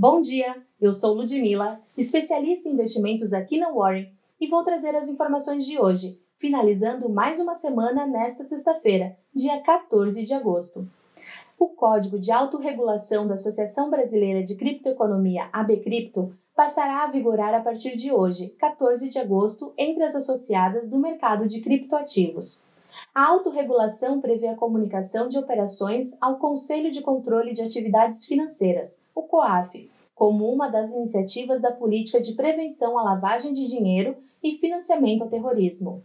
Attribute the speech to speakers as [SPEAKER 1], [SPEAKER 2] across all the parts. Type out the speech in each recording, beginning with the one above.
[SPEAKER 1] Bom dia, eu sou Ludmila, especialista em investimentos aqui na Warren e vou trazer as informações de hoje, finalizando mais uma semana nesta sexta-feira, dia 14 de agosto. O Código de Autorregulação da Associação Brasileira de Criptoeconomia, ABCripto, passará a vigorar a partir de hoje, 14 de agosto, entre as associadas do mercado de criptoativos. A autorregulação prevê a comunicação de operações ao Conselho de Controle de Atividades Financeiras, o COAF, como uma das iniciativas da política de prevenção à lavagem de dinheiro e financiamento ao terrorismo.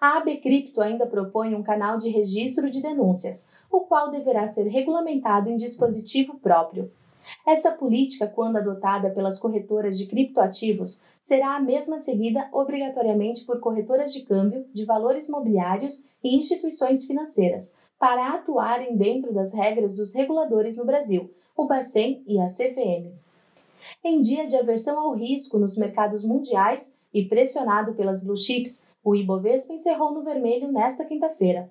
[SPEAKER 1] A AB Cripto ainda propõe um canal de registro de denúncias, o qual deverá ser regulamentado em dispositivo próprio. Essa política, quando adotada pelas corretoras de criptoativos, será a mesma seguida obrigatoriamente por corretoras de câmbio, de valores mobiliários e instituições financeiras, para atuarem dentro das regras dos reguladores no Brasil, o Bacen e a CVM. Em dia de aversão ao risco nos mercados mundiais e pressionado pelas blue chips, o Ibovespa encerrou no vermelho nesta quinta-feira.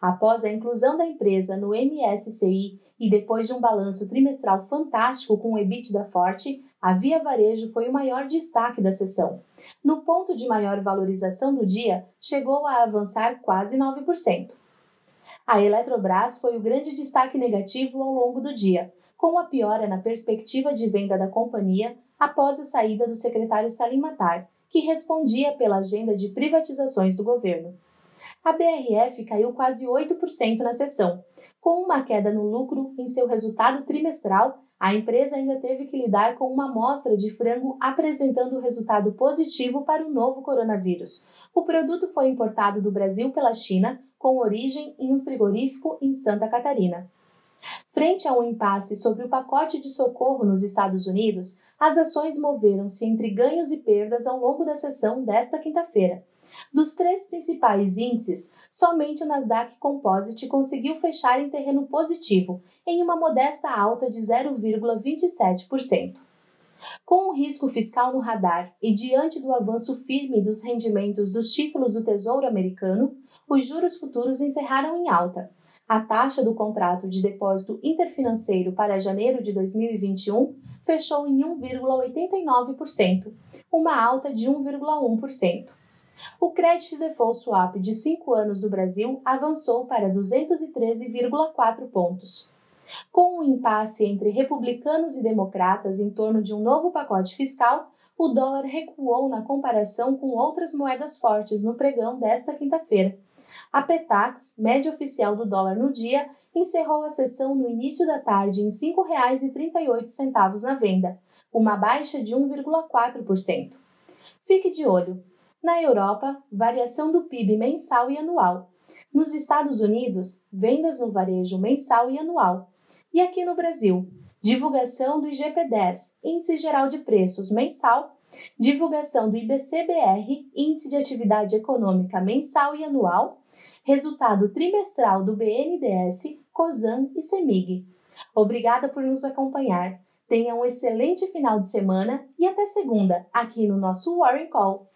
[SPEAKER 1] Após a inclusão da empresa no MSCI e depois de um balanço trimestral fantástico com um EBITDA forte, a Via Varejo foi o maior destaque da sessão. No ponto de maior valorização do dia, chegou a avançar quase 9%. A Eletrobras foi o grande destaque negativo ao longo do dia, com a piora na perspectiva de venda da companhia após a saída do secretário Salim Matar, que respondia pela agenda de privatizações do governo. A BRF caiu quase 8% na sessão. Com uma queda no lucro em seu resultado trimestral, a empresa ainda teve que lidar com uma amostra de frango apresentando resultado positivo para o novo coronavírus. O produto foi importado do Brasil pela China, com origem em um frigorífico em Santa Catarina. Frente a um impasse sobre o pacote de socorro nos Estados Unidos, as ações moveram-se entre ganhos e perdas ao longo da sessão desta quinta-feira. Dos três principais índices, somente o Nasdaq Composite conseguiu fechar em terreno positivo, em uma modesta alta de 0,27%. Com o risco fiscal no radar e diante do avanço firme dos rendimentos dos títulos do Tesouro Americano, os juros futuros encerraram em alta, a taxa do contrato de depósito interfinanceiro para janeiro de 2021 fechou em 1,89%, uma alta de 1,1%. O Credit Default Swap de 5 anos do Brasil avançou para 213,4 pontos. Com o um impasse entre republicanos e democratas em torno de um novo pacote fiscal, o dólar recuou na comparação com outras moedas fortes no pregão desta quinta-feira a Petax, média oficial do dólar no dia, encerrou a sessão no início da tarde em R$ 5,38 na venda, uma baixa de 1,4%. Fique de olho. Na Europa, variação do PIB mensal e anual. Nos Estados Unidos, vendas no varejo mensal e anual. E aqui no Brasil, divulgação do IGP-10, Índice Geral de Preços mensal, divulgação do IBCBR, Índice de Atividade Econômica mensal e anual, resultado trimestral do BNDES, COSAN e CEMIG. Obrigada por nos acompanhar. Tenha um excelente final de semana e até segunda, aqui no nosso Warren Call.